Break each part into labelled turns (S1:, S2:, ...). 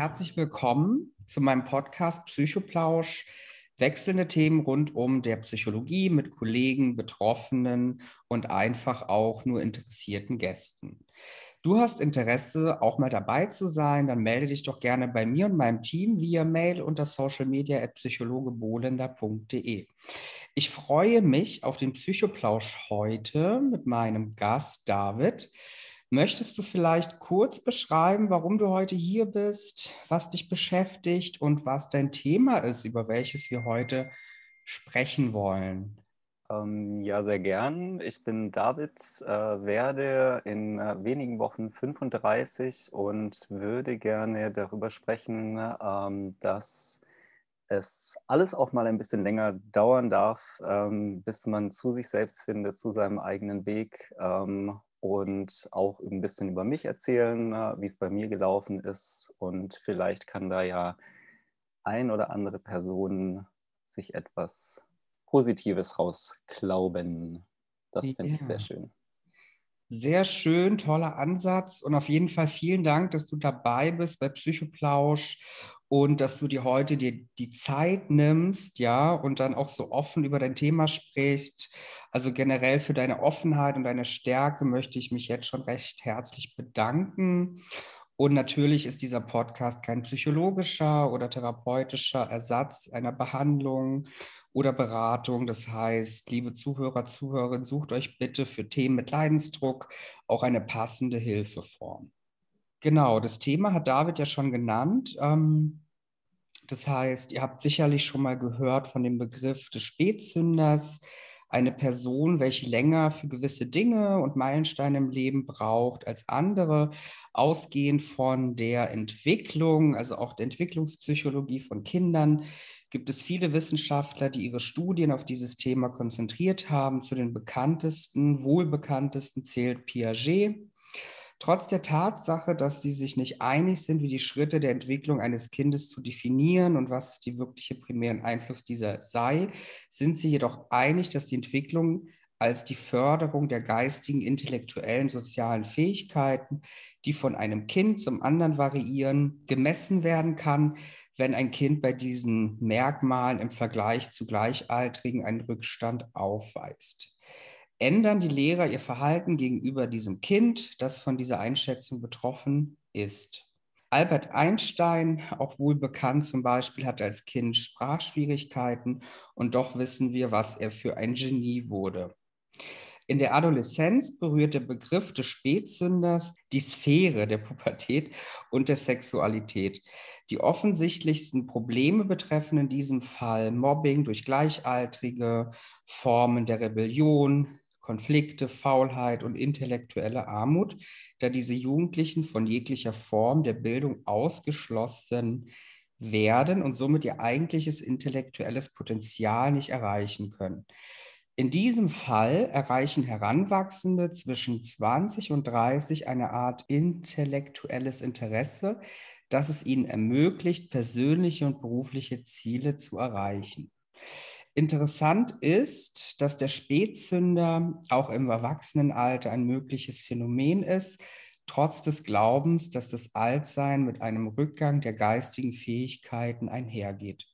S1: herzlich willkommen zu meinem Podcast Psychoplausch. Wechselnde Themen rund um der Psychologie mit Kollegen, Betroffenen und einfach auch nur interessierten Gästen. Du hast Interesse, auch mal dabei zu sein, dann melde dich doch gerne bei mir und meinem Team via Mail unter socialmedia.psychologebolender.de. Ich freue mich auf den Psychoplausch heute mit meinem Gast David. Möchtest du vielleicht kurz beschreiben, warum du heute hier bist, was dich beschäftigt und was dein Thema ist, über welches wir heute sprechen wollen?
S2: Ähm, ja, sehr gern. Ich bin David, äh, werde in äh, wenigen Wochen 35 und würde gerne darüber sprechen, ähm, dass es alles auch mal ein bisschen länger dauern darf, ähm, bis man zu sich selbst findet, zu seinem eigenen Weg und auch ein bisschen über mich erzählen, wie es bei mir gelaufen ist. Und vielleicht kann da ja ein oder andere Person sich etwas Positives rausklauben. Das finde ja. ich sehr schön.
S1: Sehr schön, toller Ansatz und auf jeden Fall vielen Dank, dass du dabei bist bei Psychoplausch und dass du dir heute die, die Zeit nimmst, ja, und dann auch so offen über dein Thema sprichst. Also generell für deine Offenheit und deine Stärke möchte ich mich jetzt schon recht herzlich bedanken. Und natürlich ist dieser Podcast kein psychologischer oder therapeutischer Ersatz einer Behandlung oder Beratung. Das heißt, liebe Zuhörer, Zuhörerinnen, sucht euch bitte für Themen mit Leidensdruck auch eine passende Hilfeform. Genau, das Thema hat David ja schon genannt. Ähm, das heißt, ihr habt sicherlich schon mal gehört von dem Begriff des Spätzünders, eine Person, welche länger für gewisse Dinge und Meilensteine im Leben braucht als andere, ausgehend von der Entwicklung, also auch der Entwicklungspsychologie von Kindern, gibt es viele Wissenschaftler, die ihre Studien auf dieses Thema konzentriert haben. Zu den bekanntesten, wohlbekanntesten zählt Piaget Trotz der Tatsache, dass sie sich nicht einig sind, wie die Schritte der Entwicklung eines Kindes zu definieren und was die wirkliche primären Einfluss dieser sei, sind sie jedoch einig, dass die Entwicklung als die Förderung der geistigen, intellektuellen, sozialen Fähigkeiten, die von einem Kind zum anderen variieren, gemessen werden kann, wenn ein Kind bei diesen Merkmalen im Vergleich zu Gleichaltrigen einen Rückstand aufweist ändern die Lehrer ihr Verhalten gegenüber diesem Kind, das von dieser Einschätzung betroffen ist. Albert Einstein, auch wohl bekannt zum Beispiel, hatte als Kind Sprachschwierigkeiten und doch wissen wir, was er für ein Genie wurde. In der Adoleszenz berührt der Begriff des Spätsünders die Sphäre der Pubertät und der Sexualität. Die offensichtlichsten Probleme betreffen in diesem Fall Mobbing durch Gleichaltrige, Formen der Rebellion, Konflikte, Faulheit und intellektuelle Armut, da diese Jugendlichen von jeglicher Form der Bildung ausgeschlossen werden und somit ihr eigentliches intellektuelles Potenzial nicht erreichen können. In diesem Fall erreichen Heranwachsende zwischen 20 und 30 eine Art intellektuelles Interesse, das es ihnen ermöglicht, persönliche und berufliche Ziele zu erreichen. Interessant ist, dass der Spätzünder auch im Erwachsenenalter ein mögliches Phänomen ist, trotz des Glaubens, dass das Altsein mit einem Rückgang der geistigen Fähigkeiten einhergeht.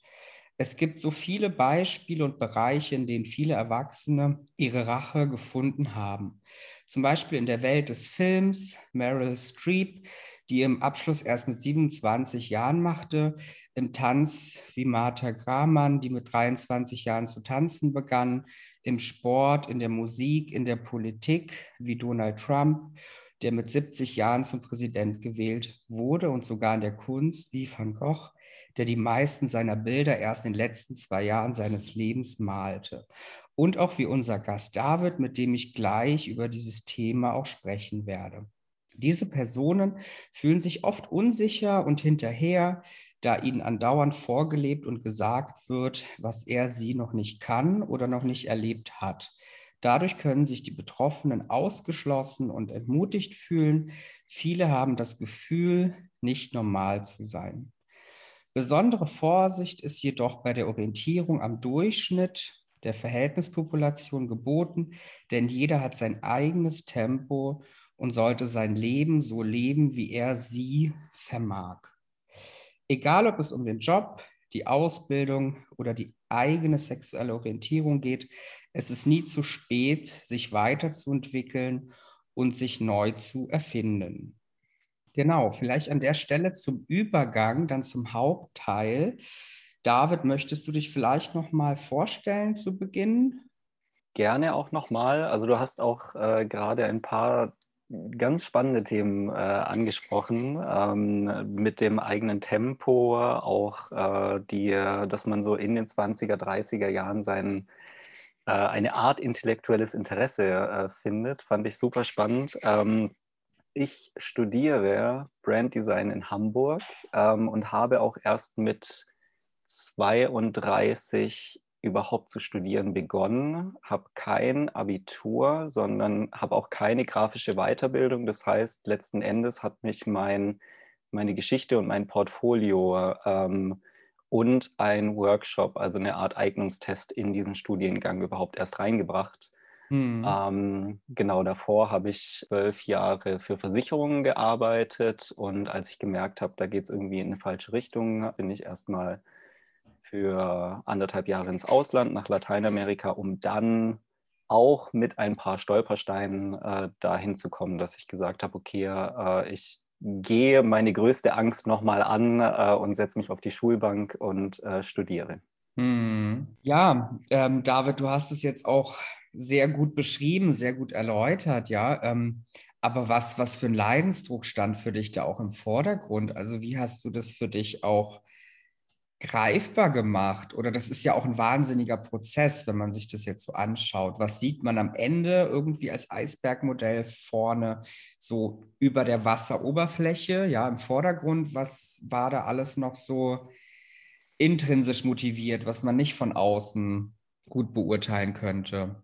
S1: Es gibt so viele Beispiele und Bereiche, in denen viele Erwachsene ihre Rache gefunden haben. Zum Beispiel in der Welt des Films, Meryl Streep, die im Abschluss erst mit 27 Jahren machte, im Tanz wie Martha Gramann, die mit 23 Jahren zu tanzen begann, im Sport, in der Musik, in der Politik wie Donald Trump, der mit 70 Jahren zum Präsident gewählt wurde und sogar in der Kunst wie Van Gogh, der die meisten seiner Bilder erst in den letzten zwei Jahren seines Lebens malte. Und auch wie unser Gast David, mit dem ich gleich über dieses Thema auch sprechen werde. Diese Personen fühlen sich oft unsicher und hinterher, da ihnen andauernd vorgelebt und gesagt wird, was er sie noch nicht kann oder noch nicht erlebt hat. Dadurch können sich die Betroffenen ausgeschlossen und entmutigt fühlen. Viele haben das Gefühl, nicht normal zu sein. Besondere Vorsicht ist jedoch bei der Orientierung am Durchschnitt der Verhältnispopulation geboten, denn jeder hat sein eigenes Tempo und sollte sein Leben so leben, wie er sie vermag. Egal ob es um den Job, die Ausbildung oder die eigene sexuelle Orientierung geht, es ist nie zu spät, sich weiterzuentwickeln und sich neu zu erfinden. Genau, vielleicht an der Stelle zum Übergang, dann zum Hauptteil. David, möchtest du dich vielleicht noch mal vorstellen zu Beginn?
S2: Gerne auch noch mal. Also du hast auch äh, gerade ein paar ganz spannende Themen äh, angesprochen, ähm, mit dem eigenen Tempo, auch äh, die, dass man so in den 20er, 30er Jahren sein, äh, eine Art intellektuelles Interesse äh, findet, fand ich super spannend. Ähm, ich studiere Branddesign in Hamburg ähm, und habe auch erst mit 32 überhaupt zu studieren begonnen, habe kein Abitur, sondern habe auch keine grafische Weiterbildung. Das heißt, letzten Endes hat mich mein, meine Geschichte und mein Portfolio ähm, und ein Workshop, also eine Art Eignungstest in diesen Studiengang überhaupt erst reingebracht. Mhm. Ähm, genau davor habe ich zwölf Jahre für Versicherungen gearbeitet und als ich gemerkt habe, da geht es irgendwie in eine falsche Richtung, bin ich erstmal für anderthalb Jahre ins Ausland, nach Lateinamerika, um dann auch mit ein paar Stolpersteinen äh, dahin zu kommen, dass ich gesagt habe, okay, äh, ich gehe meine größte Angst nochmal an äh, und setze mich auf die Schulbank und äh, studiere.
S1: Hm. Ja, ähm, David, du hast es jetzt auch sehr gut beschrieben, sehr gut erläutert, ja. Ähm, aber was, was für ein Leidensdruck stand für dich da auch im Vordergrund? Also wie hast du das für dich auch greifbar gemacht? Oder das ist ja auch ein wahnsinniger Prozess, wenn man sich das jetzt so anschaut. Was sieht man am Ende irgendwie als Eisbergmodell vorne so über der Wasseroberfläche, ja, im Vordergrund? Was war da alles noch so intrinsisch motiviert, was man nicht von außen gut beurteilen könnte?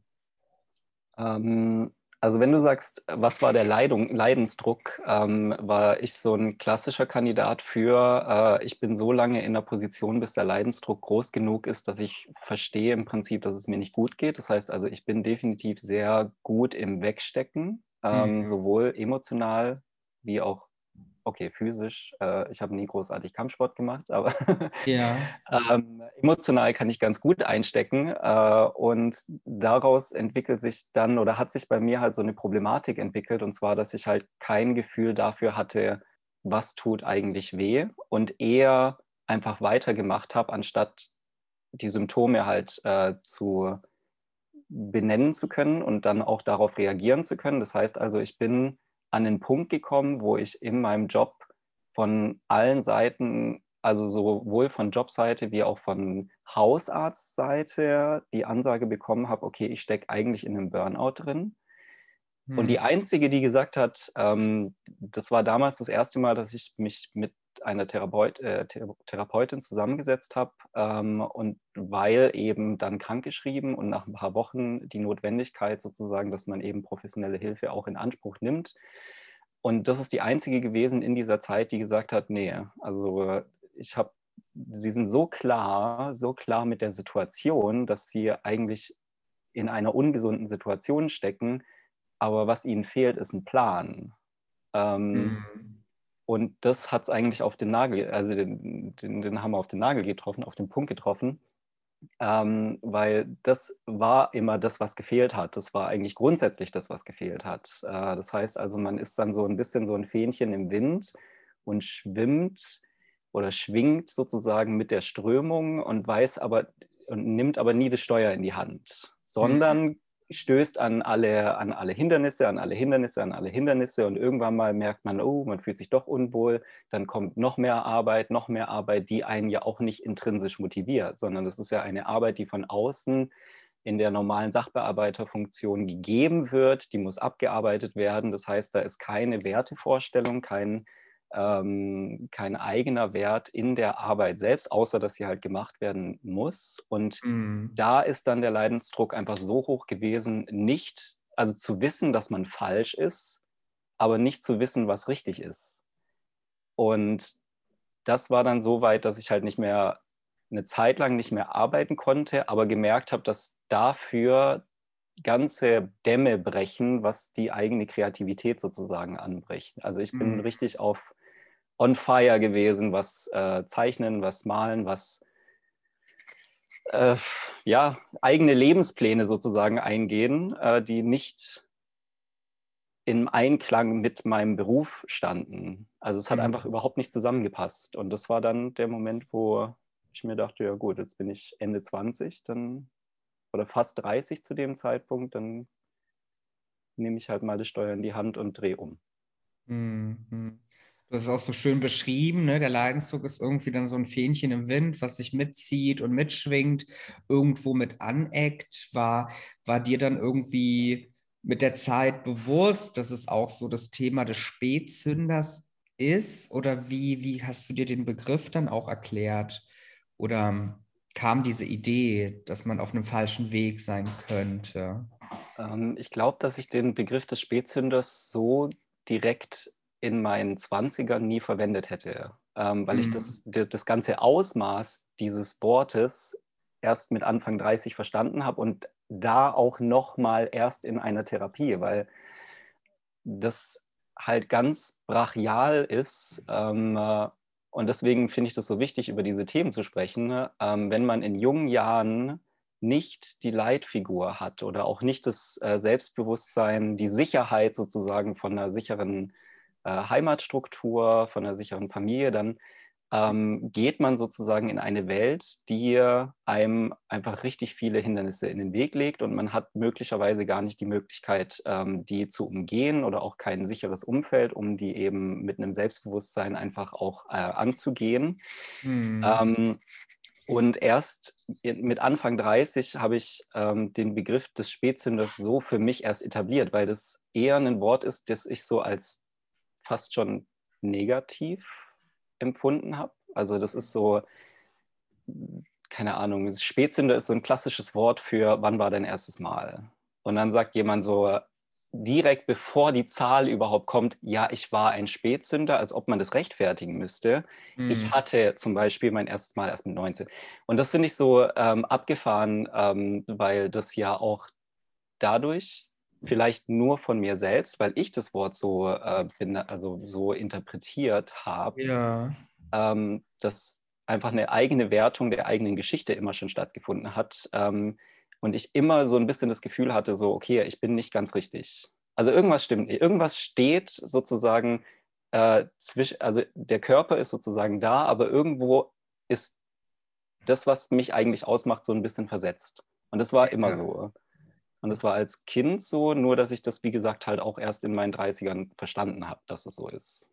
S2: Ähm, also wenn du sagst, was war der Leidung, Leidensdruck, ähm, war ich so ein klassischer Kandidat für, äh, ich bin so lange in der Position, bis der Leidensdruck groß genug ist, dass ich verstehe im Prinzip, dass es mir nicht gut geht. Das heißt also, ich bin definitiv sehr gut im Wegstecken, ähm, mhm. sowohl emotional wie auch okay, physisch, äh, ich habe nie großartig Kampfsport gemacht, aber ja. ähm, emotional kann ich ganz gut einstecken. Äh, und daraus entwickelt sich dann oder hat sich bei mir halt so eine Problematik entwickelt, und zwar, dass ich halt kein Gefühl dafür hatte, was tut eigentlich weh und eher einfach weitergemacht habe, anstatt die Symptome halt äh, zu benennen zu können und dann auch darauf reagieren zu können. Das heißt also, ich bin an den Punkt gekommen, wo ich in meinem Job von allen Seiten, also sowohl von Jobseite wie auch von Hausarztseite, die Ansage bekommen habe, okay, ich stecke eigentlich in einem Burnout drin. Hm. Und die hm. einzige, die gesagt hat, ähm, das war damals das erste Mal, dass ich mich mit einer Therapeut, äh, Therapeutin zusammengesetzt habe ähm, und weil eben dann krankgeschrieben und nach ein paar Wochen die Notwendigkeit sozusagen, dass man eben professionelle Hilfe auch in Anspruch nimmt. Und das ist die einzige gewesen in dieser Zeit, die gesagt hat, nee, also ich habe, sie sind so klar, so klar mit der Situation, dass sie eigentlich in einer ungesunden Situation stecken, aber was ihnen fehlt, ist ein Plan. Ähm, mhm und das hat es eigentlich auf den Nagel, also den, den, den Hammer auf den Nagel getroffen, auf den Punkt getroffen. Ähm, weil das war immer das, was gefehlt hat. Das war eigentlich grundsätzlich das, was gefehlt hat. Äh, das heißt also, man ist dann so ein bisschen so ein Fähnchen im Wind und schwimmt oder schwingt sozusagen mit der Strömung und weiß aber und nimmt aber nie das Steuer in die Hand, sondern mhm stößt an alle, an alle Hindernisse, an alle Hindernisse, an alle Hindernisse und irgendwann mal merkt man, oh, man fühlt sich doch unwohl, dann kommt noch mehr Arbeit, noch mehr Arbeit, die einen ja auch nicht intrinsisch motiviert, sondern das ist ja eine Arbeit, die von außen in der normalen Sachbearbeiterfunktion gegeben wird, die muss abgearbeitet werden. Das heißt, da ist keine Wertevorstellung, kein ähm, kein eigener Wert in der Arbeit selbst, außer dass sie halt gemacht werden muss. Und mhm. da ist dann der Leidensdruck einfach so hoch gewesen, nicht, also zu wissen, dass man falsch ist, aber nicht zu wissen, was richtig ist. Und das war dann so weit, dass ich halt nicht mehr eine Zeit lang nicht mehr arbeiten konnte, aber gemerkt habe, dass dafür ganze Dämme brechen, was die eigene Kreativität sozusagen anbricht. Also ich bin mhm. richtig auf on fire gewesen, was äh, zeichnen, was malen, was äh, ja, eigene Lebenspläne sozusagen eingehen, äh, die nicht im Einklang mit meinem Beruf standen. Also es hat mhm. einfach überhaupt nicht zusammengepasst. Und das war dann der Moment, wo ich mir dachte, ja gut, jetzt bin ich Ende 20, dann oder fast 30 zu dem Zeitpunkt, dann nehme ich halt mal das Steuer in die Hand und drehe um.
S1: Mhm. Hast es auch so schön beschrieben, ne? der Leidensdruck ist irgendwie dann so ein Fähnchen im Wind, was sich mitzieht und mitschwingt, irgendwo mit aneckt. War, war dir dann irgendwie mit der Zeit bewusst, dass es auch so das Thema des Spätzünders ist? Oder wie, wie hast du dir den Begriff dann auch erklärt? Oder kam diese Idee, dass man auf einem falschen Weg sein könnte?
S2: Ähm, ich glaube, dass ich den Begriff des Spätzünders so direkt in meinen 20ern nie verwendet hätte, ähm, weil mhm. ich das, das ganze Ausmaß dieses Wortes erst mit Anfang 30 verstanden habe und da auch noch mal erst in einer Therapie, weil das halt ganz brachial ist. Ähm, äh, und deswegen finde ich das so wichtig, über diese Themen zu sprechen. Ähm, wenn man in jungen Jahren nicht die Leitfigur hat oder auch nicht das äh, Selbstbewusstsein, die Sicherheit sozusagen von einer sicheren äh, Heimatstruktur, von einer sicheren Familie, dann ähm, geht man sozusagen in eine Welt, die einem einfach richtig viele Hindernisse in den Weg legt und man hat möglicherweise gar nicht die Möglichkeit, ähm, die zu umgehen oder auch kein sicheres Umfeld, um die eben mit einem Selbstbewusstsein einfach auch äh, anzugehen. Mhm. Ähm, und erst mit Anfang 30 habe ich ähm, den Begriff des Spätzünders so für mich erst etabliert, weil das eher ein Wort ist, das ich so als fast schon negativ empfunden habe. Also das ist so, keine Ahnung, Spätzünder ist so ein klassisches Wort für, wann war dein erstes Mal? Und dann sagt jemand so, direkt bevor die Zahl überhaupt kommt, ja, ich war ein Spätzünder, als ob man das rechtfertigen müsste. Mhm. Ich hatte zum Beispiel mein erstes Mal erst mit 19. Und das finde ich so ähm, abgefahren, ähm, weil das ja auch dadurch vielleicht nur von mir selbst, weil ich das Wort so, äh, bin, also so interpretiert habe,
S1: ja.
S2: ähm, dass einfach eine eigene Wertung der eigenen Geschichte immer schon stattgefunden hat. Ähm, und ich immer so ein bisschen das Gefühl hatte, so, okay, ich bin nicht ganz richtig. Also irgendwas stimmt nicht. Irgendwas steht sozusagen äh, zwischen, also der Körper ist sozusagen da, aber irgendwo ist das, was mich eigentlich ausmacht, so ein bisschen versetzt. Und das war immer ja. so. Und das war als Kind so, nur dass ich das, wie gesagt, halt auch erst in meinen 30ern verstanden habe, dass es so ist.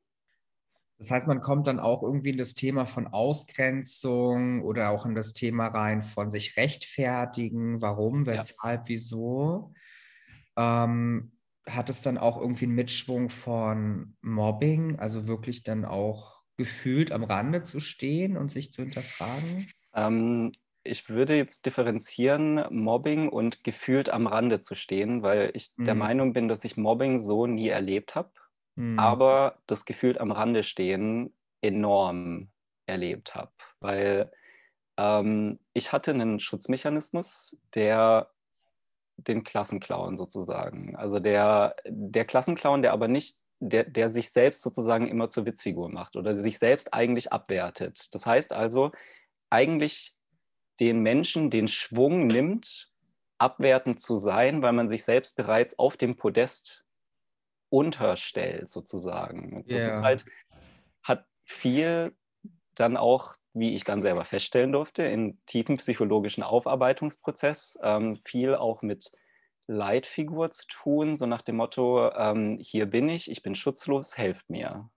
S1: Das heißt, man kommt dann auch irgendwie in das Thema von Ausgrenzung oder auch in das Thema rein von sich rechtfertigen, warum, weshalb, ja. wieso. Ähm, hat es dann auch irgendwie einen Mitschwung von Mobbing, also wirklich dann auch gefühlt am Rande zu stehen und sich zu hinterfragen?
S2: Ähm, ich würde jetzt differenzieren, Mobbing und gefühlt am Rande zu stehen, weil ich mhm. der Meinung bin, dass ich Mobbing so nie erlebt habe, mhm. aber das gefühlt am Rande stehen enorm erlebt habe, weil ähm, ich hatte einen Schutzmechanismus, der den Klassenclown sozusagen, also der, der Klassenclown, der aber nicht der, der sich selbst sozusagen immer zur Witzfigur macht oder sich selbst eigentlich abwertet. Das heißt also, eigentlich den Menschen den Schwung nimmt, abwertend zu sein, weil man sich selbst bereits auf dem Podest unterstellt, sozusagen. Und das yeah. ist halt, hat viel dann auch, wie ich dann selber feststellen durfte, in tiefen psychologischen Aufarbeitungsprozess, ähm, viel auch mit Leitfigur zu tun, so nach dem Motto, ähm, hier bin ich, ich bin schutzlos, helft mir.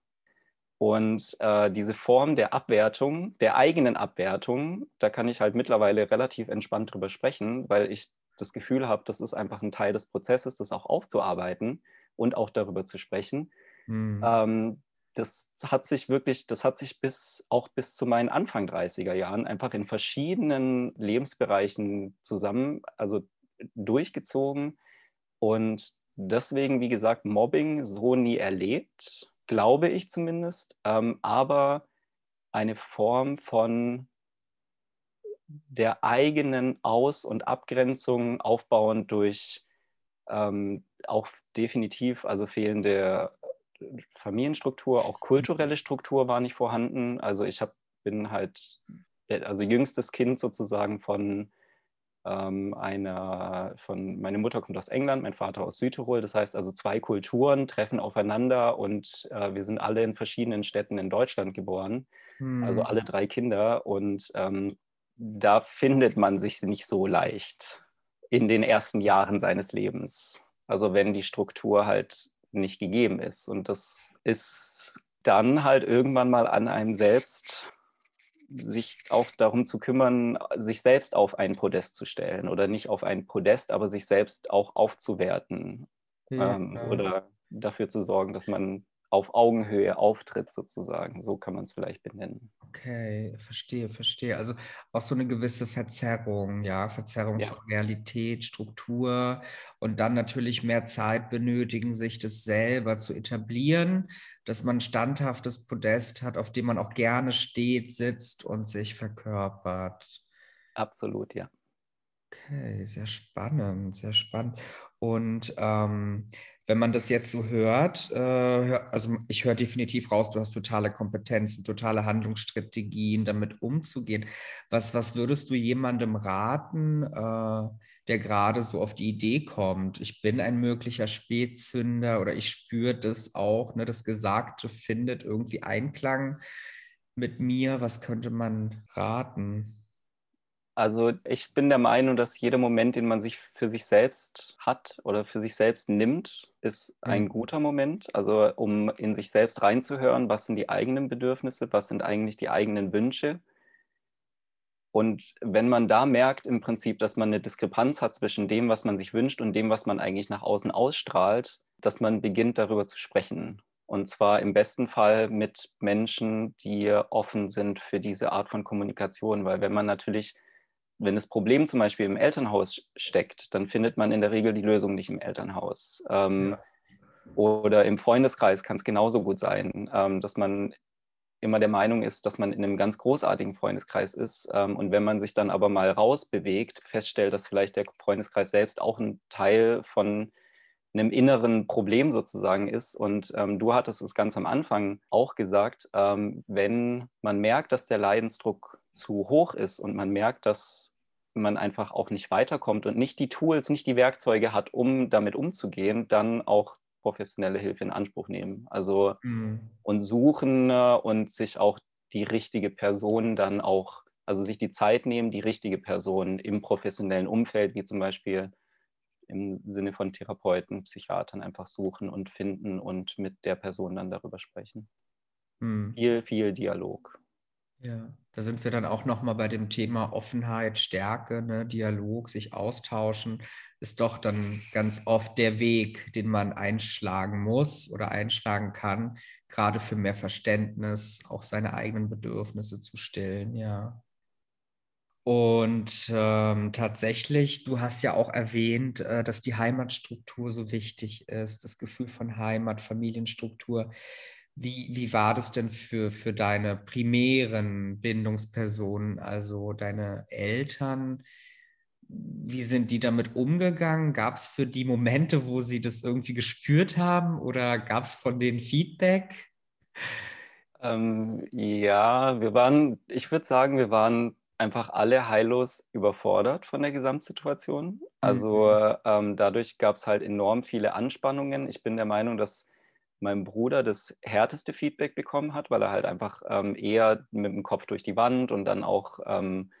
S2: Und äh, diese Form der Abwertung, der eigenen Abwertung, da kann ich halt mittlerweile relativ entspannt drüber sprechen, weil ich das Gefühl habe, das ist einfach ein Teil des Prozesses, das auch aufzuarbeiten und auch darüber zu sprechen. Mhm. Ähm, das hat sich wirklich, das hat sich bis auch bis zu meinen Anfang 30er Jahren einfach in verschiedenen Lebensbereichen zusammen, also durchgezogen. Und deswegen, wie gesagt, Mobbing so nie erlebt glaube ich zumindest, ähm, aber eine Form von der eigenen Aus- und Abgrenzung aufbauend durch ähm, auch definitiv also fehlende Familienstruktur, auch kulturelle Struktur war nicht vorhanden. Also ich hab, bin halt, also jüngstes Kind sozusagen von ähm, einer, von, meine Mutter kommt aus England, mein Vater aus Südtirol. Das heißt also zwei Kulturen treffen aufeinander und äh, wir sind alle in verschiedenen Städten in Deutschland geboren. Also hm. Also alle drei Kinder und ähm, da findet man sich nicht so leicht in den ersten Jahren seines Lebens. Also wenn die Struktur halt nicht gegeben ist. Und das ist dann halt irgendwann mal an einem selbst, sich auch darum zu kümmern, sich selbst auf ein Podest zu stellen oder nicht auf ein Podest, aber sich selbst auch aufzuwerten ja, ähm, ja. oder dafür zu sorgen, dass man auf Augenhöhe auftritt, sozusagen. So kann man es vielleicht benennen.
S1: Okay, verstehe, verstehe. Also auch so eine gewisse Verzerrung, ja, Verzerrung ja. von Realität, Struktur und dann natürlich mehr Zeit benötigen, sich das selber zu etablieren, dass man ein standhaftes Podest hat, auf dem man auch gerne steht, sitzt und sich verkörpert.
S2: Absolut, ja.
S1: Okay, sehr spannend, sehr spannend. Und ähm, wenn man das jetzt so hört, äh, also ich höre definitiv raus, du hast totale Kompetenzen, totale Handlungsstrategien, damit umzugehen. Was, was würdest du jemandem raten, äh, der gerade so auf die Idee kommt, ich bin ein möglicher Spätzünder oder ich spüre das auch, ne, das Gesagte findet irgendwie Einklang mit mir. Was könnte man raten?
S2: Also ich bin der Meinung, dass jeder Moment, den man sich für sich selbst hat oder für sich selbst nimmt, ist ein mhm. guter Moment. Also um in sich selbst reinzuhören, was sind die eigenen Bedürfnisse, was sind eigentlich die eigenen Wünsche. Und wenn man da merkt im Prinzip, dass man eine Diskrepanz hat zwischen dem, was man sich wünscht und dem, was man eigentlich nach außen ausstrahlt, dass man beginnt darüber zu sprechen. Und zwar im besten Fall mit Menschen, die offen sind für diese Art von Kommunikation. Weil wenn man natürlich wenn das Problem zum Beispiel im Elternhaus steckt, dann findet man in der Regel die Lösung nicht im Elternhaus. Ähm, ja. Oder im Freundeskreis kann es genauso gut sein, ähm, dass man immer der Meinung ist, dass man in einem ganz großartigen Freundeskreis ist. Ähm, und wenn man sich dann aber mal rausbewegt, feststellt, dass vielleicht der Freundeskreis selbst auch ein Teil von einem inneren Problem sozusagen ist. Und ähm, du hattest es ganz am Anfang auch gesagt, ähm, wenn man merkt, dass der Leidensdruck zu hoch ist und man merkt, dass man einfach auch nicht weiterkommt und nicht die Tools, nicht die Werkzeuge hat, um damit umzugehen, dann auch professionelle Hilfe in Anspruch nehmen. Also mhm. und suchen äh, und sich auch die richtige Person dann auch, also sich die Zeit nehmen, die richtige Person im professionellen Umfeld, wie zum Beispiel im Sinne von Therapeuten, Psychiatern einfach suchen und finden und mit der Person dann darüber sprechen. Mhm. Viel, viel Dialog.
S1: Ja, da sind wir dann auch nochmal bei dem Thema Offenheit, Stärke, ne? Dialog, sich austauschen, ist doch dann ganz oft der Weg, den man einschlagen muss oder einschlagen kann, gerade für mehr Verständnis, auch seine eigenen Bedürfnisse zu stillen, ja. Und ähm, tatsächlich, du hast ja auch erwähnt, äh, dass die Heimatstruktur so wichtig ist, das Gefühl von Heimat, Familienstruktur. Wie, wie war das denn für, für deine primären Bindungspersonen, also deine Eltern? Wie sind die damit umgegangen? Gab es für die Momente, wo sie das irgendwie gespürt haben oder gab es von denen Feedback?
S2: Ähm, ja, wir waren, ich würde sagen, wir waren einfach alle heillos überfordert von der Gesamtsituation. Also mhm. ähm, dadurch gab es halt enorm viele Anspannungen. Ich bin der Meinung, dass mein Bruder das härteste Feedback bekommen hat, weil er halt einfach ähm, eher mit dem Kopf durch die Wand und dann auch ähm,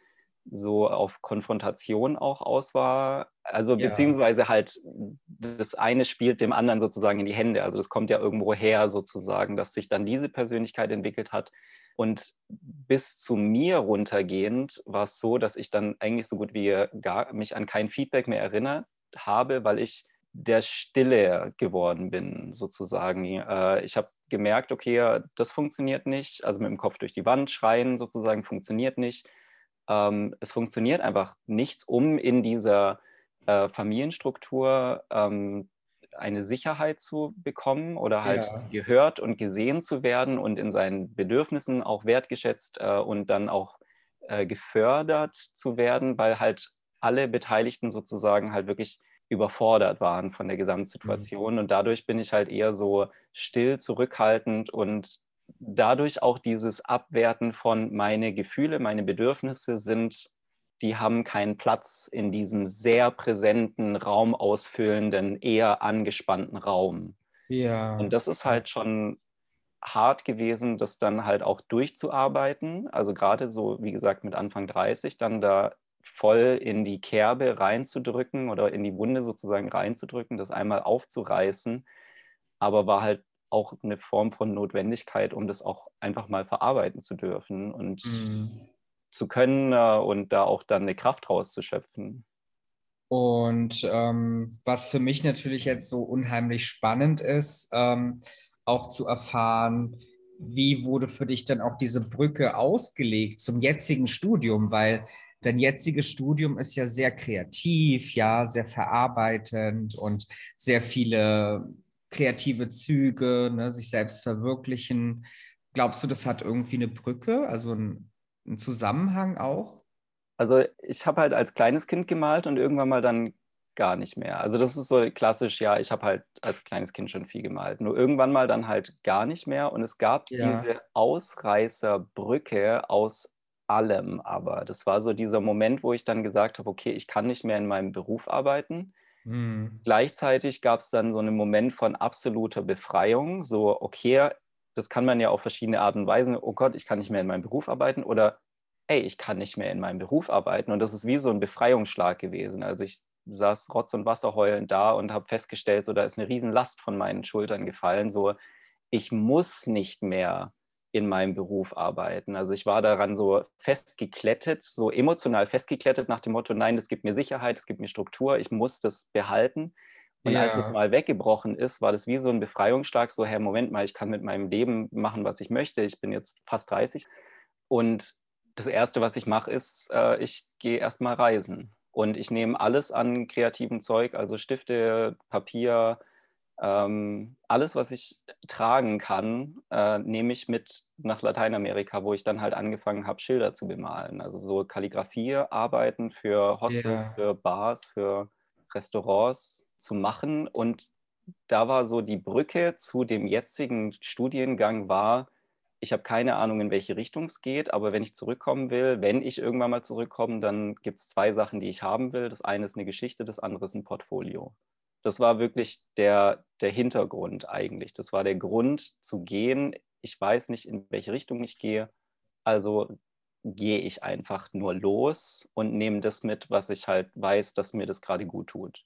S2: so auf Konfrontation auch aus war. Also ja. beziehungsweise halt das eine spielt dem anderen sozusagen in die Hände. Also das kommt ja irgendwo her sozusagen, dass sich dann diese Persönlichkeit entwickelt hat. Und bis zu mir runtergehend war es so, dass ich dann eigentlich so gut wie gar mich an kein Feedback mehr erinnert habe, weil ich der Stille geworden bin, sozusagen. Äh, ich habe gemerkt, okay, das funktioniert nicht. Also mit dem Kopf durch die Wand schreien sozusagen funktioniert nicht. Ähm, es funktioniert einfach nichts, um in dieser äh, Familienstruktur ähm, eine Sicherheit zu bekommen oder halt ja. gehört und gesehen zu werden und in seinen Bedürfnissen auch wertgeschätzt äh, und dann auch gefördert zu werden, weil halt alle Beteiligten sozusagen halt wirklich überfordert waren von der Gesamtsituation. Mhm. Und dadurch bin ich halt eher so still, zurückhaltend und dadurch auch dieses Abwerten von meine Gefühle, meine Bedürfnisse sind, die haben keinen Platz in diesem sehr präsenten, raumausfüllenden, eher angespannten Raum. Ja. Und das ist halt schon hart gewesen, das dann halt auch durchzuarbeiten. Also gerade so, wie gesagt, mit Anfang 30, dann da voll in die Kerbe reinzudrücken oder in die Wunde sozusagen reinzudrücken, das einmal aufzureißen, aber war halt auch eine Form von Notwendigkeit, um das auch einfach mal verarbeiten zu dürfen und mhm. zu können äh, und da auch dann eine Kraft rauszuschöpfen.
S1: Und ähm, was für mich natürlich jetzt so unheimlich spannend ist, ähm, auch zu erfahren, wie wurde für dich dann auch diese Brücke ausgelegt zum jetzigen Studium, weil dein jetziges Studium ist ja sehr kreativ, ja, sehr verarbeitend und sehr viele kreative Züge, ne, sich selbst verwirklichen. Glaubst du, das hat irgendwie eine Brücke, also einen, einen Zusammenhang auch?
S2: Also ich habe halt als kleines Kind gemalt und irgendwann mal dann gar nicht mehr. Also das ist so klassisch, ja, ich habe halt als kleines Kind schon viel gemalt. Nur irgendwann mal dann halt gar nicht mehr. Und es gab ja. diese Ausreißerbrücke aus allem aber. Das war so dieser Moment, wo ich dann gesagt habe, okay, ich kann nicht mehr in meinem Beruf arbeiten. Mhm. Gleichzeitig gab es dann so einen Moment von absoluter Befreiung, so, okay, das kann man ja auf verschiedene Arten und Weisen, oh Gott, ich kann nicht mehr in meinem Beruf arbeiten oder ey, ich kann nicht mehr in meinem Beruf arbeiten. Und das ist wie so ein Befreiungsschlag gewesen. Also ich saß Rotz und Wasser heulend da und habe festgestellt, so da ist eine Riesenlast von meinen Schultern gefallen. So, ich muss nicht mehr in meinem Beruf arbeiten. Also ich war daran so festgeklettet, so emotional festgeklettet nach dem Motto, nein, das gibt mir Sicherheit, es gibt mir Struktur, ich muss das behalten. Und ja. als es mal weggebrochen ist, war das wie so ein Befreiungsschlag, so, Herr, Moment mal, ich kann mit meinem Leben machen, was ich möchte. Ich bin jetzt fast 30. Und das Erste, was ich mache, ist, äh, ich gehe erstmal reisen. Und ich nehme alles an kreativem Zeug, also Stifte, Papier, ähm, alles, was ich tragen kann, äh, nehme ich mit nach Lateinamerika, wo ich dann halt angefangen habe, Schilder zu bemalen. Also so Kalligrafie, Arbeiten für Hostels, yeah. für Bars, für Restaurants zu machen. Und da war so die Brücke zu dem jetzigen Studiengang war, ich habe keine Ahnung, in welche Richtung es geht, aber wenn ich zurückkommen will, wenn ich irgendwann mal zurückkomme, dann gibt es zwei Sachen, die ich haben will. Das eine ist eine Geschichte, das andere ist ein Portfolio. Das war wirklich der, der Hintergrund eigentlich. Das war der Grund zu gehen. Ich weiß nicht, in welche Richtung ich gehe. Also gehe ich einfach nur los und nehme das mit, was ich halt weiß, dass mir das gerade gut tut.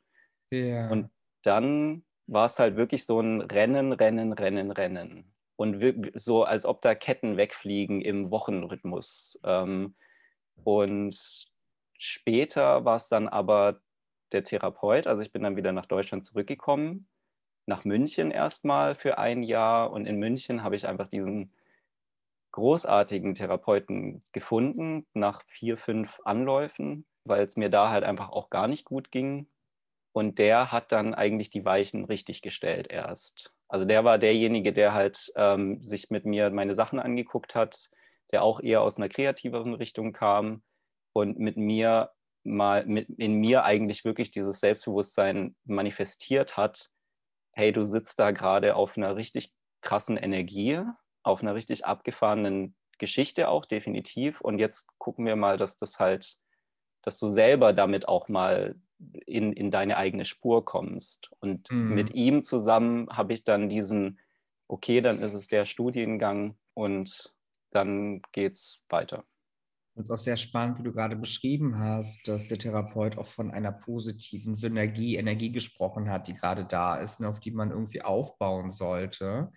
S2: Ja. Und dann war es halt wirklich so ein Rennen, Rennen, Rennen, Rennen und so, als ob da Ketten wegfliegen im Wochenrhythmus. Ähm, und später war es dann aber der Therapeut. Also ich bin dann wieder nach Deutschland zurückgekommen, nach München erstmal für ein Jahr. Und in München habe ich einfach diesen großartigen Therapeuten gefunden nach vier, fünf Anläufen, weil es mir da halt einfach auch gar nicht gut ging. Und der hat dann eigentlich die Weichen richtig gestellt erst. Also der war derjenige, der halt ähm, sich mit mir meine Sachen angeguckt hat, der auch eher aus einer kreativeren Richtung kam und mit mir mal mit in mir eigentlich wirklich dieses Selbstbewusstsein manifestiert hat, hey, du sitzt da gerade auf einer richtig krassen Energie, auf einer richtig abgefahrenen Geschichte auch definitiv und jetzt gucken wir mal, dass das halt, dass du selber damit auch mal in, in deine eigene Spur kommst. Und mhm. mit ihm zusammen habe ich dann diesen, okay, dann ist es der Studiengang und dann geht es weiter.
S1: Es ist auch sehr spannend, wie du gerade beschrieben hast, dass der Therapeut auch von einer positiven Synergie, Energie gesprochen hat, die gerade da ist und auf die man irgendwie aufbauen sollte.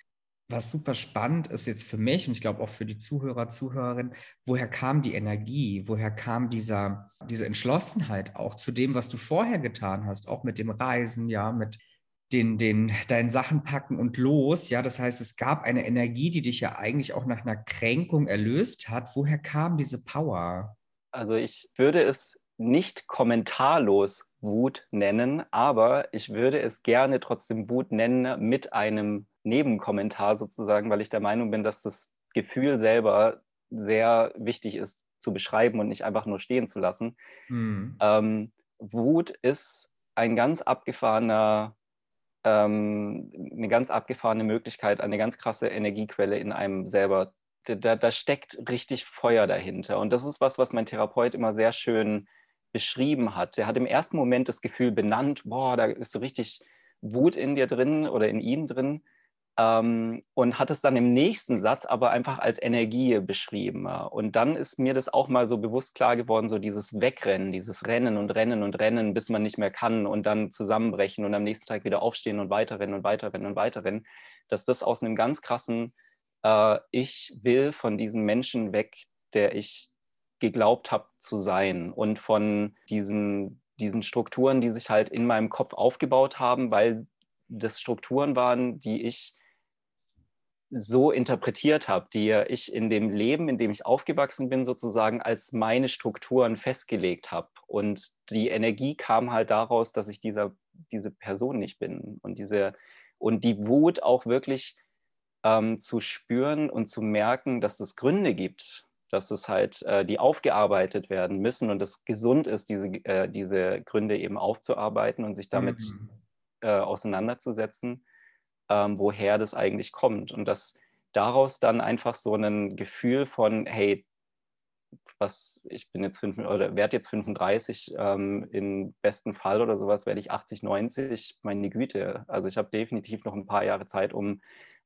S1: Was super spannend ist jetzt für mich und ich glaube auch für die Zuhörer, Zuhörerinnen, woher kam die Energie, woher kam dieser, diese Entschlossenheit auch zu dem, was du vorher getan hast, auch mit dem Reisen, ja, mit den, den, deinen Sachen packen und los, ja, das heißt, es gab eine Energie, die dich ja eigentlich auch nach einer Kränkung erlöst hat. Woher kam diese Power?
S2: Also ich würde es nicht kommentarlos Wut nennen, aber ich würde es gerne trotzdem Wut nennen mit einem Nebenkommentar sozusagen, weil ich der Meinung bin, dass das Gefühl selber sehr wichtig ist zu beschreiben und nicht einfach nur stehen zu lassen. Mhm. Ähm, Wut ist ein ganz abgefahrener, ähm, eine ganz abgefahrene Möglichkeit, eine ganz krasse Energiequelle in einem selber. Da, da steckt richtig Feuer dahinter. Und das ist was, was mein Therapeut immer sehr schön beschrieben hat. Er hat im ersten Moment das Gefühl benannt, boah, da ist so richtig Wut in dir drin oder in ihm drin ähm, und hat es dann im nächsten Satz aber einfach als Energie beschrieben. Und dann ist mir das auch mal so bewusst klar geworden, so dieses Wegrennen, dieses Rennen und Rennen und Rennen, bis man nicht mehr kann und dann zusammenbrechen und am nächsten Tag wieder aufstehen und weiterrennen und weiterrennen und weiterrennen, dass das aus einem ganz krassen äh, Ich will von diesem Menschen weg, der ich geglaubt habe zu sein und von diesen, diesen Strukturen, die sich halt in meinem Kopf aufgebaut haben, weil das Strukturen waren, die ich so interpretiert habe, die ich in dem Leben, in dem ich aufgewachsen bin, sozusagen als meine Strukturen festgelegt habe. Und die Energie kam halt daraus, dass ich dieser, diese Person nicht bin. Und, diese, und die Wut auch wirklich ähm, zu spüren und zu merken, dass es Gründe gibt, dass es halt, äh, die aufgearbeitet werden müssen und es gesund ist, diese, äh, diese Gründe eben aufzuarbeiten und sich damit mhm. äh, auseinanderzusetzen ähm, woher das eigentlich kommt. Und dass daraus dann einfach so ein Gefühl von, hey, was, ich bin jetzt fünf, oder werde jetzt 35, ähm, im besten Fall oder sowas werde ich 80, 90, meine Güte. Also ich habe definitiv noch ein paar Jahre Zeit, um,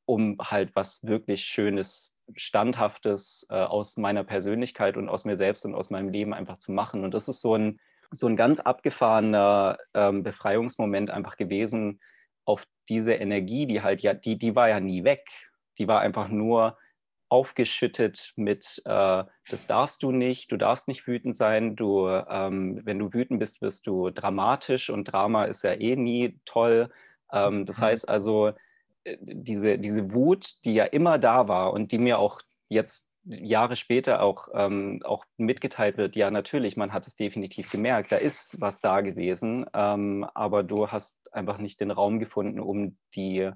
S2: um halt was wirklich Schönes, Standhaftes äh, aus meiner Persönlichkeit und aus mir selbst und aus meinem Leben einfach zu machen. Und das ist so ein, so ein ganz abgefahrener ähm, Befreiungsmoment einfach gewesen, auf diese Energie, die halt ja, die, die war ja nie weg. Die war einfach nur aufgeschüttet mit, äh, das darfst du nicht, du darfst nicht wütend sein, du, ähm, wenn du wütend bist, wirst du dramatisch und Drama ist ja eh nie toll. Ähm, das mhm. heißt also, äh, diese, diese Wut, die ja immer da war und die mir auch jetzt Jahre später auch, ähm, auch mitgeteilt wird, ja natürlich, man hat es definitiv gemerkt, da ist was da gewesen, ähm, aber du hast einfach nicht den Raum gefunden, um die,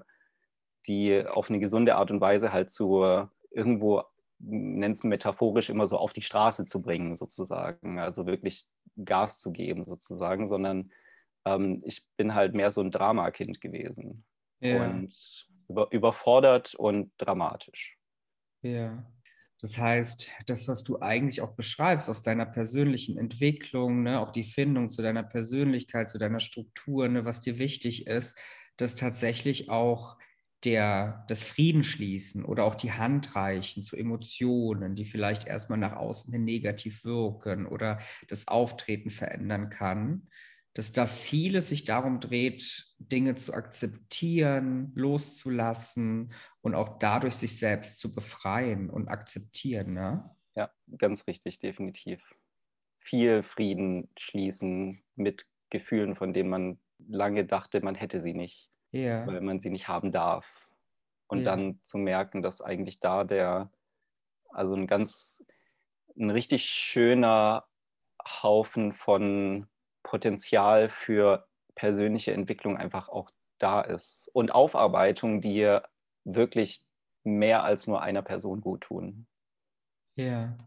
S2: die auf eine gesunde Art und Weise halt zu irgendwo, nennt es metaphorisch, immer so auf die Straße zu bringen, sozusagen. Also wirklich Gas zu geben, sozusagen, sondern ähm, ich bin halt mehr so ein Dramakind gewesen. Ja. Und über, überfordert und dramatisch.
S1: Ja. Das heißt, das, was du eigentlich auch beschreibst aus deiner persönlichen Entwicklung, ne, auch die Findung zu deiner Persönlichkeit, zu deiner Struktur, ne, was dir wichtig ist, dass tatsächlich auch der, das Frieden schließen oder auch die Hand reichen zu Emotionen, die vielleicht erstmal nach außen hin negativ wirken oder das Auftreten verändern kann, dass da vieles sich darum dreht, Dinge zu akzeptieren, loszulassen und auch dadurch sich selbst zu befreien und akzeptieren. Ne?
S2: Ja, ganz richtig, definitiv. Viel Frieden schließen mit Gefühlen, von denen man lange dachte, man hätte sie nicht, ja. weil man sie nicht haben darf. Und ja. dann zu merken, dass eigentlich da der, also ein ganz, ein richtig schöner Haufen von Potenzial für persönliche Entwicklung einfach auch da ist und Aufarbeitung, die wirklich mehr als nur einer Person gut tun.
S1: Ja.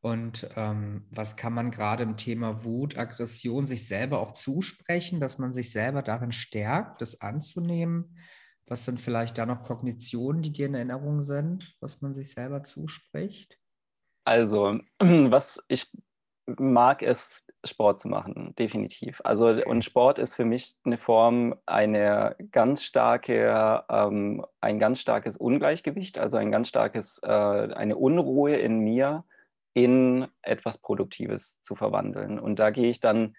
S1: Und ähm, was kann man gerade im Thema Wut, Aggression sich selber auch zusprechen, dass man sich selber darin stärkt, das anzunehmen? Was sind vielleicht da noch Kognitionen, die dir in Erinnerung sind, was man sich selber zuspricht?
S2: Also, was ich mag es, Sport zu machen, definitiv. Also und Sport ist für mich eine Form, eine ganz starke, ähm, ein ganz starkes Ungleichgewicht, also ein ganz starkes, äh, eine Unruhe in mir in etwas Produktives zu verwandeln. Und da gehe ich dann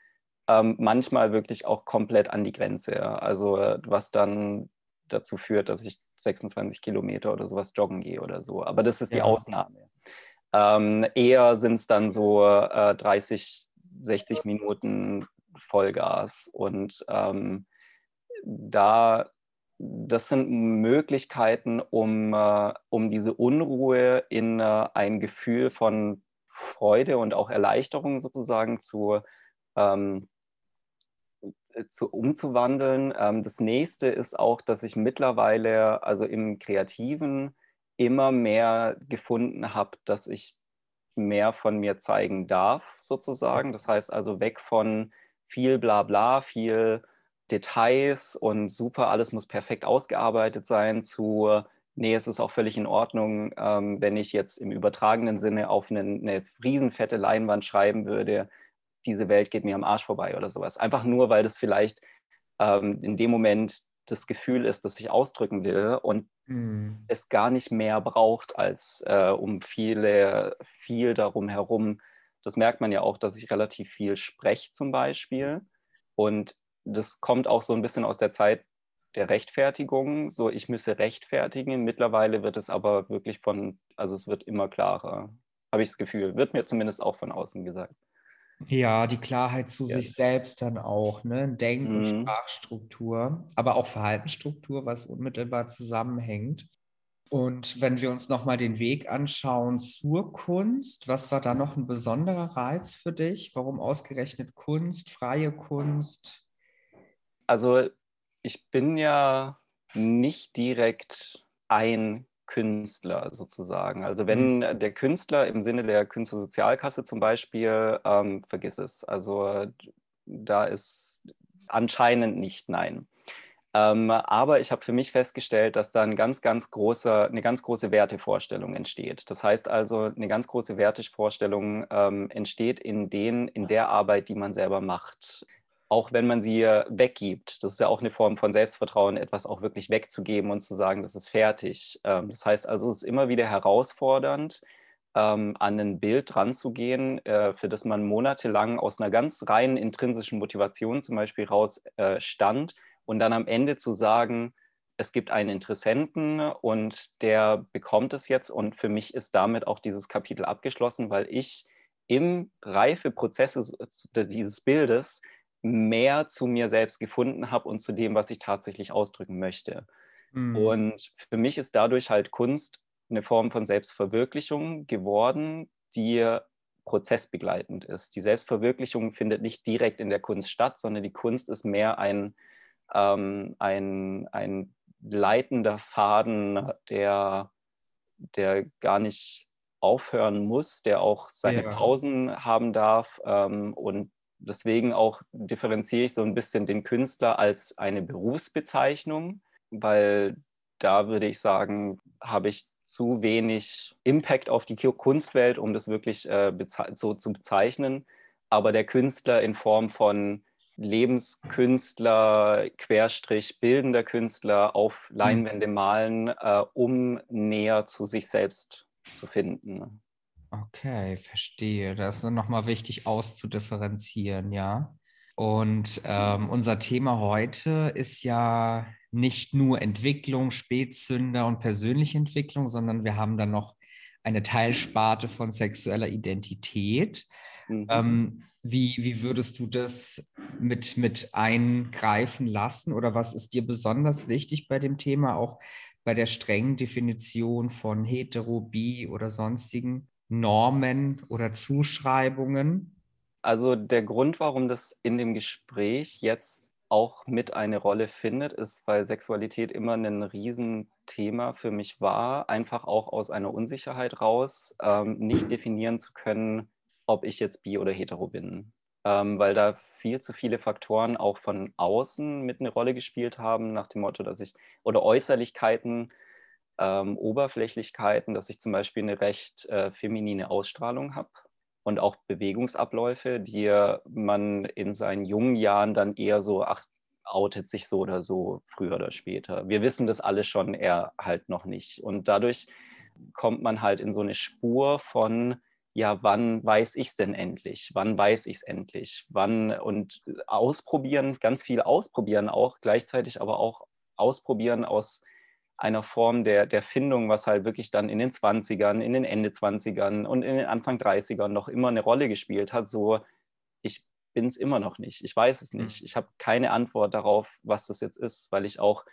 S2: ähm, manchmal wirklich auch komplett an die Grenze. Also was dann dazu führt, dass ich 26 Kilometer oder sowas joggen gehe oder so. Aber das ist die ja. Ausnahme. Ähm, eher sind es dann so äh, 30, 60 Minuten Vollgas. Und ähm, da, das sind Möglichkeiten, um, äh, um diese Unruhe in äh, ein Gefühl von Freude und auch Erleichterung sozusagen zu, ähm, zu umzuwandeln. Ähm, das nächste ist auch, dass ich mittlerweile, also im Kreativen, immer mehr gefunden habe, dass ich mehr von mir zeigen darf, sozusagen. Das heißt also weg von viel Blabla, viel Details und super, alles muss perfekt ausgearbeitet sein, zu, nee, es ist auch völlig in Ordnung, ähm, wenn ich jetzt im übertragenen Sinne auf eine, eine riesenfette Leinwand schreiben würde, diese Welt geht mir am Arsch vorbei oder sowas. Einfach nur, weil das vielleicht ähm, in dem Moment das Gefühl ist, das ich ausdrücken will und mhm. es gar nicht mehr braucht, als äh, um viele, viel darum herum. Das merkt man ja auch, dass ich relativ viel spreche zum Beispiel. Und das kommt auch so ein bisschen aus der Zeit der Rechtfertigung. So, ich müsse rechtfertigen. Mittlerweile wird es aber wirklich von, also es wird immer klarer, habe ich das Gefühl. Wird mir zumindest auch von außen gesagt.
S1: Ja, die Klarheit zu yes. sich selbst dann auch, ne? Denk- und mhm. Sprachstruktur, aber auch Verhaltensstruktur, was unmittelbar zusammenhängt. Und wenn wir uns nochmal den Weg anschauen zur Kunst, was war da noch ein besonderer Reiz für dich? Warum ausgerechnet Kunst, freie Kunst?
S2: Also ich bin ja nicht direkt ein Künstler sozusagen. Also wenn mhm. der Künstler im Sinne der Künstlersozialkasse zum Beispiel, ähm, vergiss es. Also da ist anscheinend nicht nein. Ähm, aber ich habe für mich festgestellt, dass da ein ganz, ganz große, eine ganz große Wertevorstellung entsteht. Das heißt also, eine ganz große Wertevorstellung ähm, entsteht in, den, in der Arbeit, die man selber macht auch wenn man sie weggibt. Das ist ja auch eine Form von Selbstvertrauen, etwas auch wirklich wegzugeben und zu sagen, das ist fertig. Ähm, das heißt also, es ist immer wieder herausfordernd, ähm, an ein Bild ranzugehen, äh, für das man monatelang aus einer ganz reinen intrinsischen Motivation zum Beispiel raus äh, stand und dann am Ende zu sagen, es gibt einen Interessenten und der bekommt es jetzt und für mich ist damit auch dieses Kapitel abgeschlossen, weil ich im Reifeprozess dieses Bildes mehr zu mir selbst gefunden habe und zu dem, was ich tatsächlich ausdrücken möchte. Mhm. Und für mich ist dadurch halt Kunst eine Form von Selbstverwirklichung geworden, die prozessbegleitend ist. Die Selbstverwirklichung findet nicht direkt in der Kunst statt, sondern die Kunst ist mehr ein, ähm, ein, ein leitender Faden, der, der gar nicht aufhören muss, der auch seine ja. Pausen haben darf ähm, und deswegen auch differenziere ich so ein bisschen den Künstler als eine Berufsbezeichnung, weil da würde ich sagen, habe ich zu wenig Impact auf die Kunstwelt, um das wirklich äh, so zu bezeichnen. Aber der Künstler in Form von Lebenskünstler, Querstrich, bildender Künstler auf hm. Leinwände malen, äh, um näher zu sich selbst zu finden.
S1: Okay, verstehe. Das ist nochmal wichtig auszudifferenzieren, ja. Und ähm, unser Thema heute ist ja nicht nur Entwicklung, Spätzünder und persönliche Entwicklung, sondern wir haben dann noch eine Teilsparte von sexueller Identität. Mhm. Ähm, wie, wie würdest du das mit, mit eingreifen lassen oder was ist dir besonders wichtig bei dem Thema, auch bei der strengen Definition von hetero, bi oder sonstigen Normen oder Zuschreibungen?
S2: Also der Grund, warum das in dem Gespräch jetzt auch mit eine Rolle findet, ist, weil Sexualität immer ein Riesenthema für mich war, einfach auch aus einer Unsicherheit raus, ähm, nicht definieren zu können, ob ich jetzt bi oder hetero bin. Ähm, weil da viel zu viele Faktoren auch von außen mit eine Rolle gespielt haben, nach dem Motto, dass ich, oder Äußerlichkeiten, ähm, Oberflächlichkeiten, dass ich zum Beispiel eine recht äh, feminine Ausstrahlung habe und auch Bewegungsabläufe, die man in seinen jungen Jahren dann eher so, ach, outet sich so oder so, früher oder später. Wir wissen das alles schon, er halt noch nicht. Und dadurch kommt man halt in so eine Spur von, ja, wann weiß ich es denn endlich? Wann weiß ich es endlich? Wann und ausprobieren, ganz viel ausprobieren auch, gleichzeitig aber auch ausprobieren aus einer Form der, der Findung, was halt wirklich dann in den 20ern, in den Ende 20ern und in den Anfang 30ern noch immer eine Rolle gespielt hat. So, ich bin es immer noch nicht. Ich weiß es nicht. Mhm. Ich habe keine Antwort darauf, was das jetzt ist, weil ich auch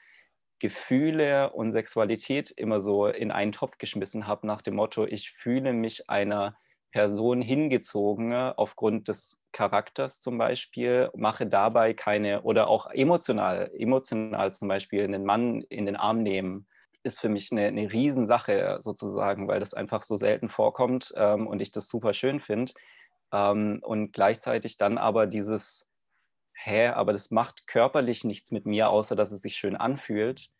S2: Gefühle und Sexualität immer so in einen Topf geschmissen habe nach dem Motto, ich fühle mich einer Person hingezogen aufgrund des Charakters zum Beispiel, mache dabei keine oder auch emotional, emotional zum Beispiel einen Mann in den Arm nehmen, ist für mich eine, eine Riesensache sozusagen, weil das einfach so selten vorkommt ähm, und ich das super schön finde. Ähm, und gleichzeitig dann aber dieses hä, aber das macht körperlich nichts mit mir, außer dass es sich schön anfühlt.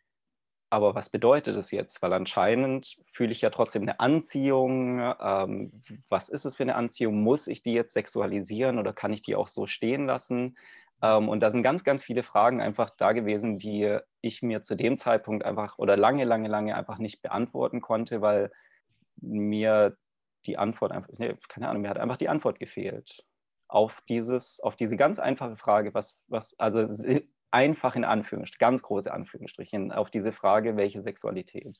S2: Aber was bedeutet das jetzt? Weil anscheinend fühle ich ja trotzdem eine Anziehung. Ähm, was ist es für eine Anziehung? Muss ich die jetzt sexualisieren oder kann ich die auch so stehen lassen? Ähm, und da sind ganz, ganz viele Fragen einfach da gewesen, die ich mir zu dem Zeitpunkt einfach oder lange, lange, lange einfach nicht beantworten konnte, weil mir die Antwort einfach, nee, keine Ahnung, mir hat einfach die Antwort gefehlt auf dieses, auf diese ganz einfache Frage, was, was, also einfach in Anführungsstrichen, ganz große Anführungsstrichen, auf diese Frage, welche Sexualität.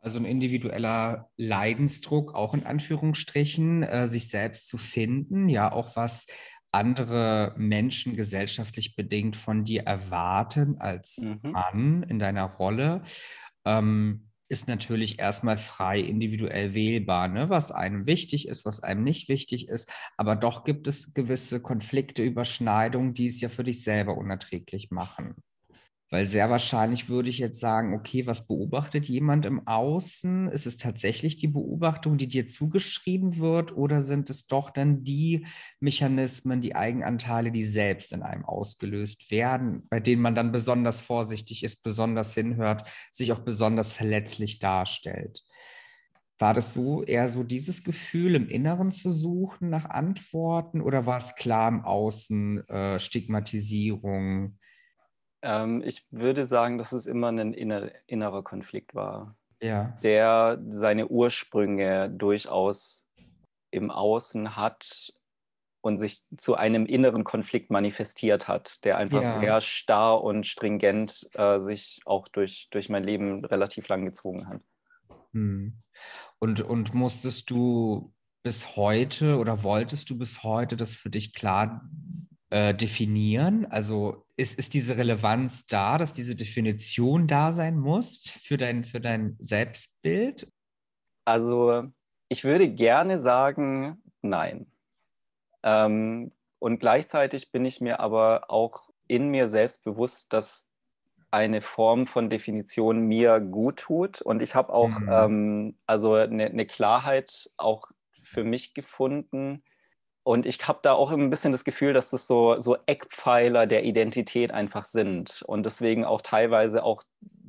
S1: Also ein individueller Leidensdruck, auch in Anführungsstrichen, äh, sich selbst zu finden, ja, auch was andere Menschen gesellschaftlich bedingt von dir erwarten als mhm. Mann in deiner Rolle. Ähm, ist natürlich erstmal frei individuell wählbar, ne? was einem wichtig ist, was einem nicht wichtig ist. Aber doch gibt es gewisse Konflikte, Überschneidungen, die es ja für dich selber unerträglich machen. Weil sehr wahrscheinlich würde ich jetzt sagen, okay, was beobachtet jemand im Außen? Ist es tatsächlich die Beobachtung, die dir zugeschrieben wird, oder sind es doch dann die Mechanismen, die Eigenanteile, die selbst in einem ausgelöst werden, bei denen man dann besonders vorsichtig ist, besonders hinhört, sich auch besonders verletzlich darstellt? War das so eher so dieses Gefühl im Inneren zu suchen nach Antworten oder war es klar im Außen äh, Stigmatisierung?
S2: Ähm, ich würde sagen, dass es immer ein inner, innerer Konflikt war,
S1: ja.
S2: der seine Ursprünge durchaus im Außen hat und sich zu einem inneren Konflikt manifestiert hat, der einfach ja. sehr starr und stringent äh, sich auch durch, durch mein Leben relativ lang gezogen hat.
S1: Hm. Und, und musstest du bis heute oder wolltest du bis heute das für dich klar äh, definieren? Also ist, ist diese Relevanz da, dass diese Definition da sein muss für dein, für dein Selbstbild?
S2: Also ich würde gerne sagen, nein. Ähm, und gleichzeitig bin ich mir aber auch in mir selbst bewusst, dass eine Form von Definition mir gut tut. Und ich habe auch mhm. ähm, also eine, eine Klarheit auch für mich gefunden, und ich habe da auch ein bisschen das Gefühl, dass das so, so Eckpfeiler der Identität einfach sind und deswegen auch teilweise auch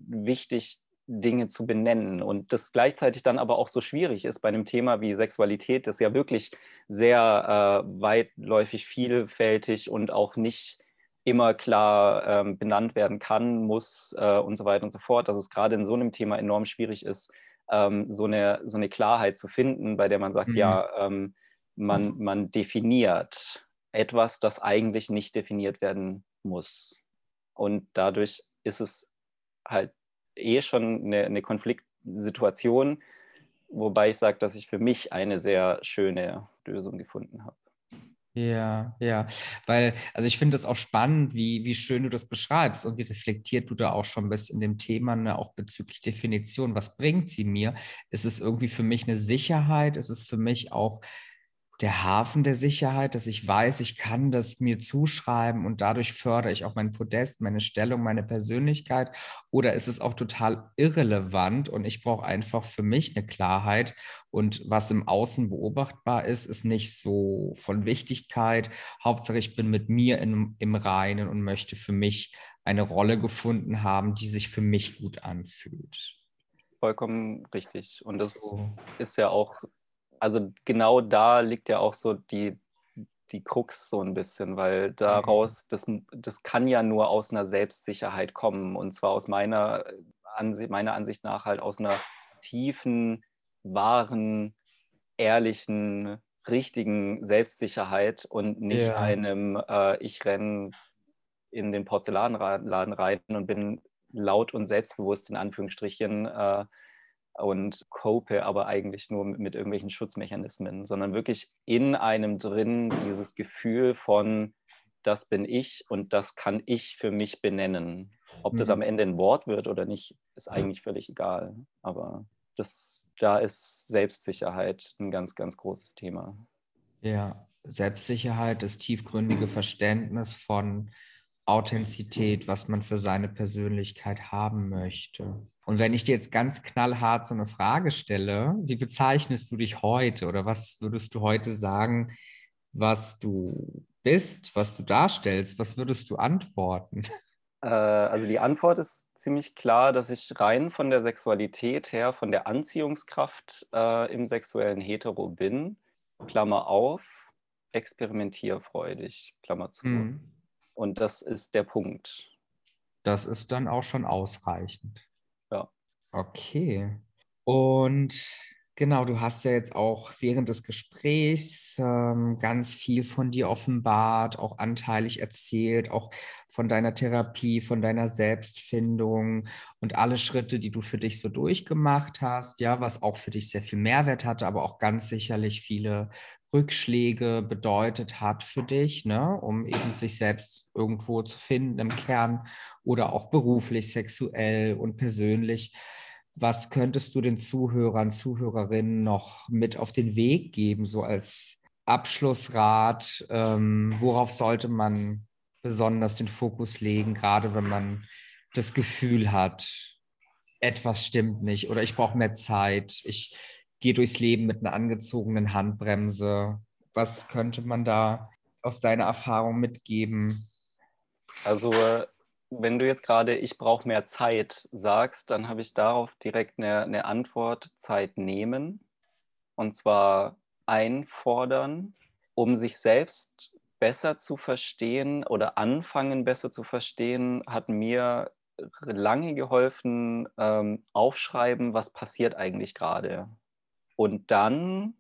S2: wichtig, Dinge zu benennen und das gleichzeitig dann aber auch so schwierig ist bei einem Thema wie Sexualität, das ja wirklich sehr äh, weitläufig, vielfältig und auch nicht immer klar ähm, benannt werden kann, muss äh, und so weiter und so fort, dass es gerade in so einem Thema enorm schwierig ist, ähm, so, eine, so eine Klarheit zu finden, bei der man sagt, mhm. ja, ähm, man, mhm. man definiert etwas, das eigentlich nicht definiert werden muss. Und dadurch ist es halt eh schon eine, eine Konfliktsituation, wobei ich sage, dass ich für mich eine sehr schöne Lösung gefunden habe.
S1: Ja, ja, weil, also ich finde es auch spannend, wie, wie schön du das beschreibst und wie reflektiert du da auch schon bist in dem Thema, ne, auch bezüglich Definition. Was bringt sie mir? Ist es irgendwie für mich eine Sicherheit? Ist es für mich auch der Hafen der Sicherheit, dass ich weiß, ich kann das mir zuschreiben und dadurch fördere ich auch mein Podest, meine Stellung, meine Persönlichkeit? Oder ist es auch total irrelevant und ich brauche einfach für mich eine Klarheit und was im Außen beobachtbar ist, ist nicht so von Wichtigkeit. Hauptsache, ich bin mit mir in, im Reinen und möchte für mich eine Rolle gefunden haben, die sich für mich gut anfühlt.
S2: Vollkommen richtig. Und das so. ist ja auch also genau da liegt ja auch so die, die Krux so ein bisschen, weil daraus, das, das kann ja nur aus einer Selbstsicherheit kommen und zwar aus meiner, Ansicht, meiner Ansicht nach halt aus einer tiefen, wahren, ehrlichen, richtigen Selbstsicherheit und nicht ja. einem, äh, ich renne in den Porzellanladen rein und bin laut und selbstbewusst in Anführungsstrichen äh, und cope aber eigentlich nur mit, mit, irgendwelchen Schutzmechanismen, sondern wirklich in einem drin dieses Gefühl von, das bin ich und das kann ich für mich benennen. Ob das mhm. am Ende ein Wort wird oder nicht, ist eigentlich völlig egal. Aber das, da ist Selbstsicherheit ein ganz, ganz großes Thema.
S1: Ja, Selbstsicherheit, das tiefgründige Verständnis von Authentizität, was man für seine Persönlichkeit haben möchte. Und wenn ich dir jetzt ganz knallhart so eine Frage stelle, wie bezeichnest du dich heute oder was würdest du heute sagen, was du bist, was du darstellst, was würdest du antworten?
S2: Äh, also die Antwort ist ziemlich klar, dass ich rein von der Sexualität her, von der Anziehungskraft äh, im sexuellen Hetero bin. Klammer auf, experimentierfreudig, Klammer zu. Mhm. Und das ist der Punkt.
S1: Das ist dann auch schon ausreichend.
S2: Ja.
S1: Okay. Und Genau, du hast ja jetzt auch während des Gesprächs ähm, ganz viel von dir offenbart, auch anteilig erzählt, auch von deiner Therapie, von deiner Selbstfindung und alle Schritte, die du für dich so durchgemacht hast, ja, was auch für dich sehr viel Mehrwert hatte, aber auch ganz sicherlich viele Rückschläge bedeutet hat für dich, ne, um eben sich selbst irgendwo zu finden im Kern oder auch beruflich, sexuell und persönlich. Was könntest du den Zuhörern, Zuhörerinnen noch mit auf den Weg geben, so als Abschlussrat? Ähm, worauf sollte man besonders den Fokus legen, gerade wenn man das Gefühl hat, etwas stimmt nicht oder ich brauche mehr Zeit, ich gehe durchs Leben mit einer angezogenen Handbremse. Was könnte man da aus deiner Erfahrung mitgeben?
S2: Also wenn du jetzt gerade ich brauche mehr Zeit sagst, dann habe ich darauf direkt eine, eine Antwort, Zeit nehmen. Und zwar einfordern, um sich selbst besser zu verstehen oder anfangen besser zu verstehen, hat mir lange geholfen, ähm, aufschreiben, was passiert eigentlich gerade. Und dann,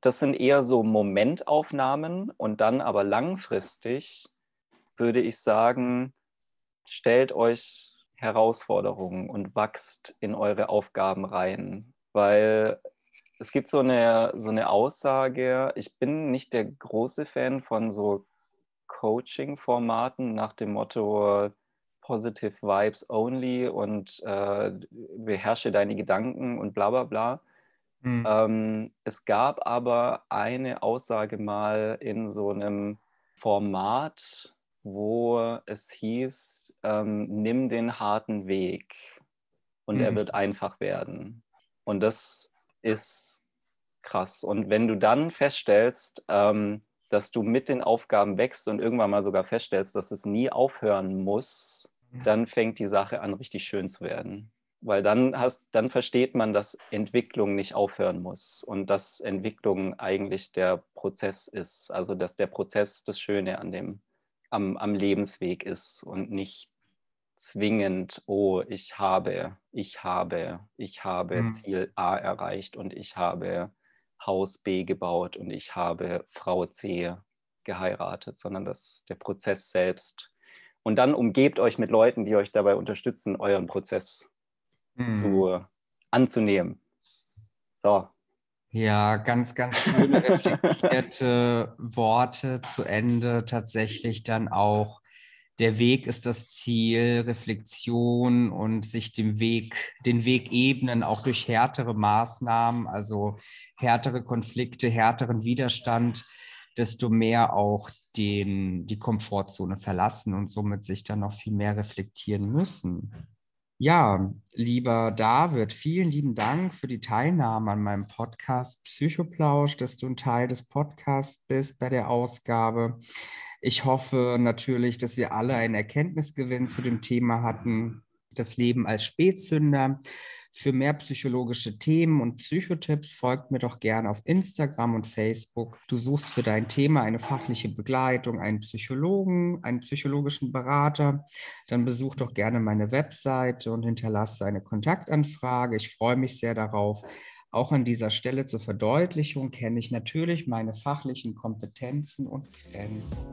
S2: das sind eher so Momentaufnahmen und dann aber langfristig würde ich sagen, stellt euch Herausforderungen und wachst in eure Aufgaben rein, weil es gibt so eine, so eine Aussage, ich bin nicht der große Fan von so Coaching-Formaten nach dem Motto Positive Vibes Only und äh, beherrsche deine Gedanken und bla bla bla. Mhm. Ähm, es gab aber eine Aussage mal in so einem Format, wo es hieß, ähm, nimm den harten Weg und mhm. er wird einfach werden. Und das ist krass. Und wenn du dann feststellst, ähm, dass du mit den Aufgaben wächst und irgendwann mal sogar feststellst, dass es nie aufhören muss, dann fängt die Sache an, richtig schön zu werden. Weil dann, hast, dann versteht man, dass Entwicklung nicht aufhören muss und dass Entwicklung eigentlich der Prozess ist. Also dass der Prozess das Schöne an dem am, am Lebensweg ist und nicht zwingend, oh, ich habe, ich habe, ich habe mhm. Ziel A erreicht und ich habe Haus B gebaut und ich habe Frau C geheiratet, sondern dass der Prozess selbst. Und dann umgebt euch mit Leuten, die euch dabei unterstützen, euren Prozess mhm. zu, anzunehmen. So,
S1: ja, ganz, ganz schöne reflektierte Worte zu Ende. Tatsächlich dann auch, der Weg ist das Ziel, Reflexion und sich dem Weg, den Weg ebnen, auch durch härtere Maßnahmen, also härtere Konflikte, härteren Widerstand, desto mehr auch den, die Komfortzone verlassen und somit sich dann noch viel mehr reflektieren müssen. Ja, lieber David, vielen lieben Dank für die Teilnahme an meinem Podcast Psychoplausch, dass du ein Teil des Podcasts bist bei der Ausgabe. Ich hoffe natürlich, dass wir alle einen Erkenntnisgewinn zu dem Thema hatten, das Leben als Spätzünder. Für mehr psychologische Themen und Psychotipps folgt mir doch gerne auf Instagram und Facebook. Du suchst für dein Thema eine fachliche Begleitung, einen Psychologen, einen psychologischen Berater. Dann besuch doch gerne meine Webseite und hinterlasse eine Kontaktanfrage. Ich freue mich sehr darauf. Auch an dieser Stelle zur Verdeutlichung kenne ich natürlich meine fachlichen Kompetenzen und Grenzen.